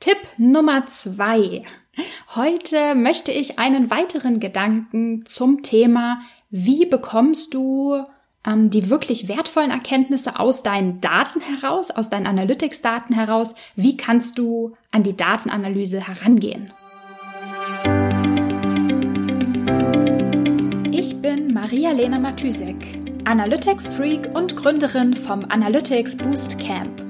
Tipp Nummer zwei. Heute möchte ich einen weiteren Gedanken zum Thema, wie bekommst du ähm, die wirklich wertvollen Erkenntnisse aus deinen Daten heraus, aus deinen Analytics-Daten heraus, wie kannst du an die Datenanalyse herangehen? Ich bin Maria-Lena Matysek, Analytics-Freak und Gründerin vom Analytics Boost Camp.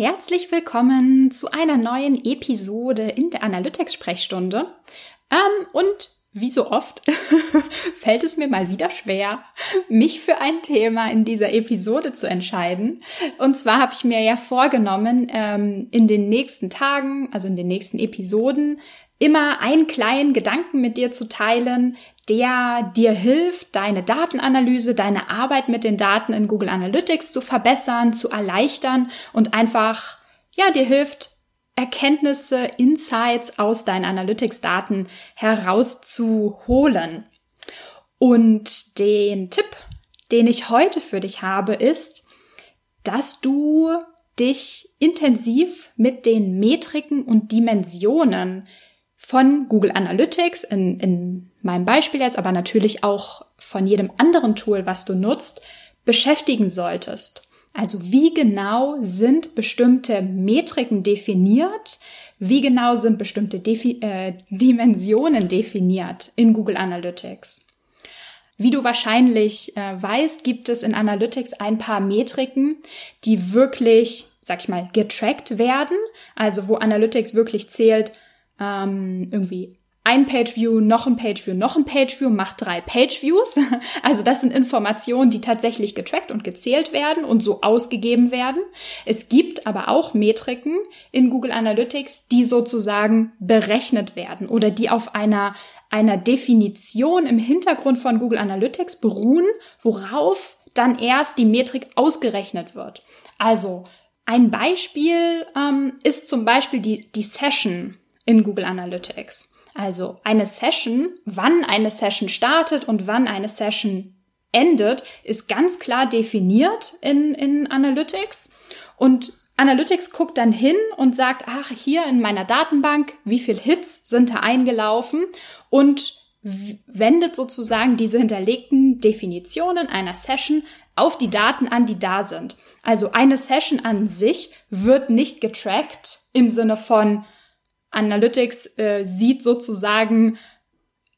herzlich willkommen zu einer neuen Episode in der Analytics Sprechstunde. Ähm, und wie so oft fällt es mir mal wieder schwer, mich für ein Thema in dieser Episode zu entscheiden. Und zwar habe ich mir ja vorgenommen, ähm, in den nächsten Tagen, also in den nächsten Episoden, immer einen kleinen Gedanken mit dir zu teilen, der dir hilft, deine Datenanalyse, deine Arbeit mit den Daten in Google Analytics zu verbessern, zu erleichtern und einfach, ja, dir hilft, Erkenntnisse, Insights aus deinen Analytics-Daten herauszuholen. Und den Tipp, den ich heute für dich habe, ist, dass du dich intensiv mit den Metriken und Dimensionen von Google Analytics in, in meinem Beispiel jetzt, aber natürlich auch von jedem anderen Tool, was du nutzt, beschäftigen solltest. Also wie genau sind bestimmte Metriken definiert? Wie genau sind bestimmte Defi äh, Dimensionen definiert in Google Analytics? Wie du wahrscheinlich äh, weißt, gibt es in Analytics ein paar Metriken, die wirklich, sag ich mal, getrackt werden. Also wo Analytics wirklich zählt, ähm, irgendwie ein Pageview, noch ein Pageview, noch ein Pageview macht drei Pageviews. Also das sind Informationen, die tatsächlich getrackt und gezählt werden und so ausgegeben werden. Es gibt aber auch Metriken in Google Analytics, die sozusagen berechnet werden oder die auf einer einer Definition im Hintergrund von Google Analytics beruhen, worauf dann erst die Metrik ausgerechnet wird. Also ein Beispiel ähm, ist zum Beispiel die, die Session in Google Analytics. Also eine Session, wann eine Session startet und wann eine Session endet, ist ganz klar definiert in, in Analytics. Und Analytics guckt dann hin und sagt, ach, hier in meiner Datenbank, wie viel Hits sind da eingelaufen und wendet sozusagen diese hinterlegten Definitionen einer Session auf die Daten an, die da sind. Also eine Session an sich wird nicht getrackt im Sinne von, Analytics äh, sieht sozusagen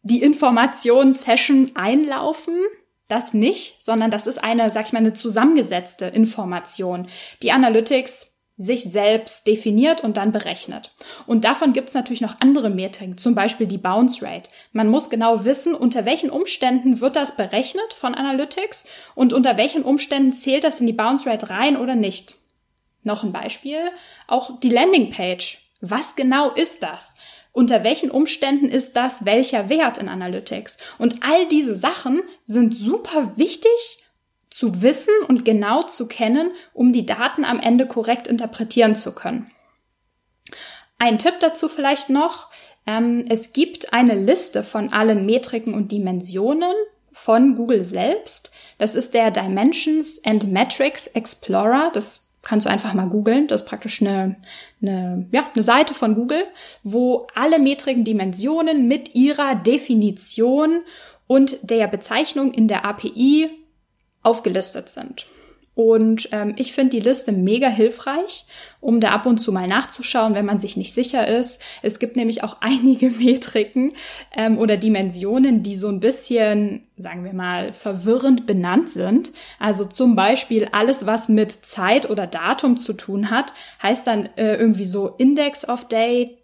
die Information-Session einlaufen. Das nicht, sondern das ist eine, sag ich mal, eine zusammengesetzte Information, die Analytics sich selbst definiert und dann berechnet. Und davon gibt es natürlich noch andere Metriken, zum Beispiel die Bounce Rate. Man muss genau wissen, unter welchen Umständen wird das berechnet von Analytics und unter welchen Umständen zählt das in die Bounce Rate rein oder nicht. Noch ein Beispiel, auch die Landing Page was genau ist das? Unter welchen Umständen ist das welcher Wert in Analytics? Und all diese Sachen sind super wichtig zu wissen und genau zu kennen, um die Daten am Ende korrekt interpretieren zu können. Ein Tipp dazu vielleicht noch. Ähm, es gibt eine Liste von allen Metriken und Dimensionen von Google selbst. Das ist der Dimensions and Metrics Explorer. Das kannst du einfach mal googeln. Das ist praktisch eine, eine, ja, eine Seite von Google, wo alle Metriken Dimensionen mit ihrer Definition und der Bezeichnung in der API aufgelistet sind. Und ähm, ich finde die Liste mega hilfreich, um da ab und zu mal nachzuschauen, wenn man sich nicht sicher ist. Es gibt nämlich auch einige Metriken ähm, oder Dimensionen, die so ein bisschen, sagen wir mal, verwirrend benannt sind. Also zum Beispiel alles, was mit Zeit oder Datum zu tun hat, heißt dann äh, irgendwie so Index of Day,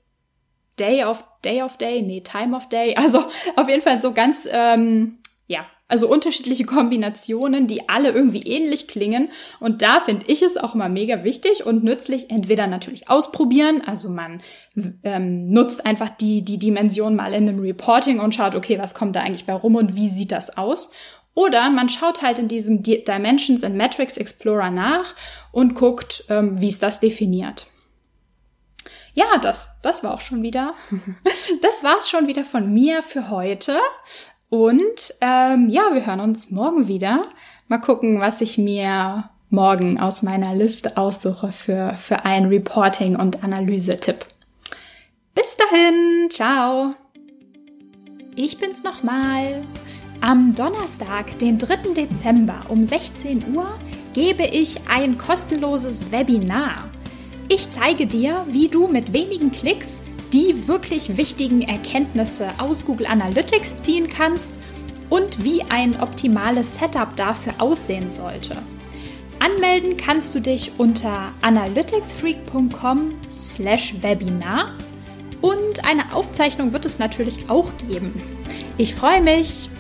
Day of Day of Day, nee, Time of Day. Also auf jeden Fall so ganz, ähm, ja, Also unterschiedliche Kombinationen, die alle irgendwie ähnlich klingen. Und da finde ich es auch immer mega wichtig und nützlich, entweder natürlich ausprobieren, also man ähm, nutzt einfach die, die Dimension mal in einem Reporting und schaut, okay, was kommt da eigentlich bei rum und wie sieht das aus? Oder man schaut halt in diesem Dimensions and Metrics Explorer nach und guckt, ähm, wie es das definiert. Ja, das, das war auch schon wieder. Das war's schon wieder von mir für heute. Und ähm, ja, wir hören uns morgen wieder. Mal gucken, was ich mir morgen aus meiner Liste aussuche für, für einen Reporting- und Analyse-Tipp. Bis dahin, ciao! Ich bin's nochmal. Am Donnerstag, den 3. Dezember um 16 Uhr, gebe ich ein kostenloses Webinar. Ich zeige dir, wie du mit wenigen Klicks die wirklich wichtigen Erkenntnisse aus Google Analytics ziehen kannst und wie ein optimales Setup dafür aussehen sollte. Anmelden kannst du dich unter analyticsfreak.com/webinar und eine Aufzeichnung wird es natürlich auch geben. Ich freue mich.